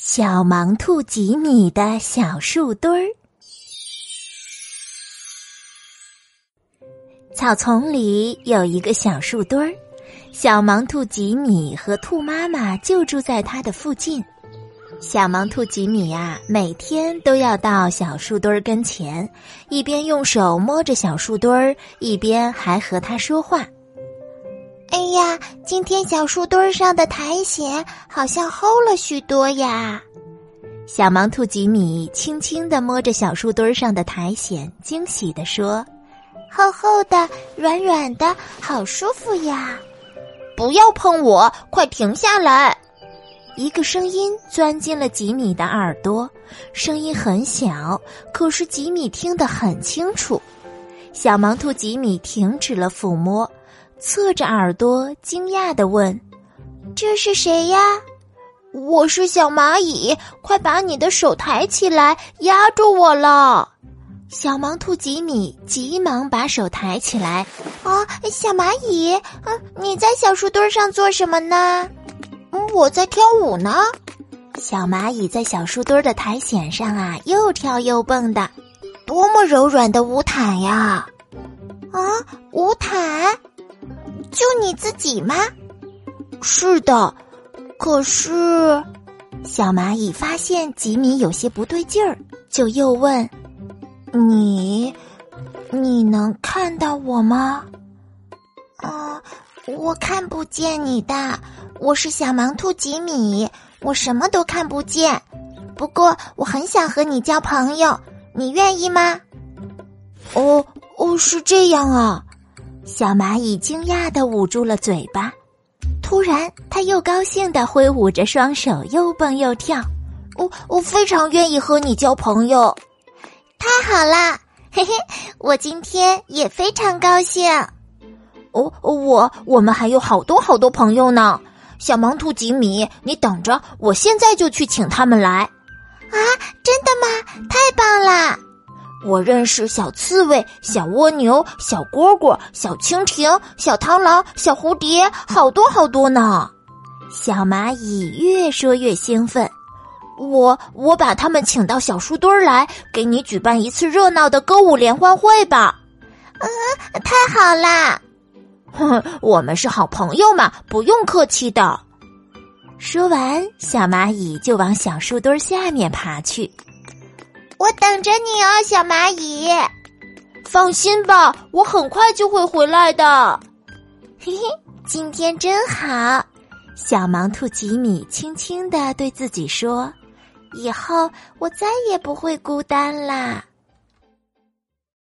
小盲兔吉米的小树墩儿。草丛里有一个小树墩儿，小盲兔吉米和兔妈妈就住在它的附近。小盲兔吉米呀，每天都要到小树墩儿跟前，一边用手摸着小树墩儿，一边还和它说话。呀，今天小树墩上的苔藓好像厚了许多呀！小盲兔吉米轻轻的摸着小树墩上的苔藓，惊喜的说：“厚厚的，软软的，好舒服呀！”不要碰我，快停下来！一个声音钻进了吉米的耳朵，声音很小，可是吉米听得很清楚。小盲兔吉米停止了抚摸。侧着耳朵，惊讶的问：“这是谁呀？”“我是小蚂蚁，快把你的手抬起来，压住我了！”小盲兔吉米急忙把手抬起来。“啊，小蚂蚁，嗯，你在小树墩上做什么呢？”“，我在跳舞呢。”小蚂蚁在小树墩的苔藓上啊，又跳又蹦的，多么柔软的舞毯呀！啊，舞毯。就你自己吗？是的，可是小蚂蚁发现吉米有些不对劲儿，就又问：“你，你能看到我吗？”“啊，我看不见你的，我是小盲兔吉米，我什么都看不见。不过我很想和你交朋友，你愿意吗？”“哦，哦，是这样啊。”小蚂蚁惊讶的捂住了嘴巴，突然，它又高兴的挥舞着双手，又蹦又跳。我我非常愿意和你交朋友，太好啦！嘿嘿，我今天也非常高兴。哦，我我们还有好多好多朋友呢。小盲兔吉米，你等着，我现在就去请他们来。啊，真的吗？太棒了！我认识小刺猬、小蜗牛、小蝈蝈、小蜻蜓、小螳螂、小蝴蝶，好多好多呢！小蚂蚁越说越兴奋。我我把他们请到小树墩儿来，给你举办一次热闹的歌舞联欢会吧！嗯，太好啦！哼，我们是好朋友嘛，不用客气的。说完，小蚂蚁就往小树墩下面爬去。我等着你哦，小蚂蚁。放心吧，我很快就会回来的。嘿嘿，今天真好。小盲兔吉米轻轻的对自己说：“以后我再也不会孤单啦。”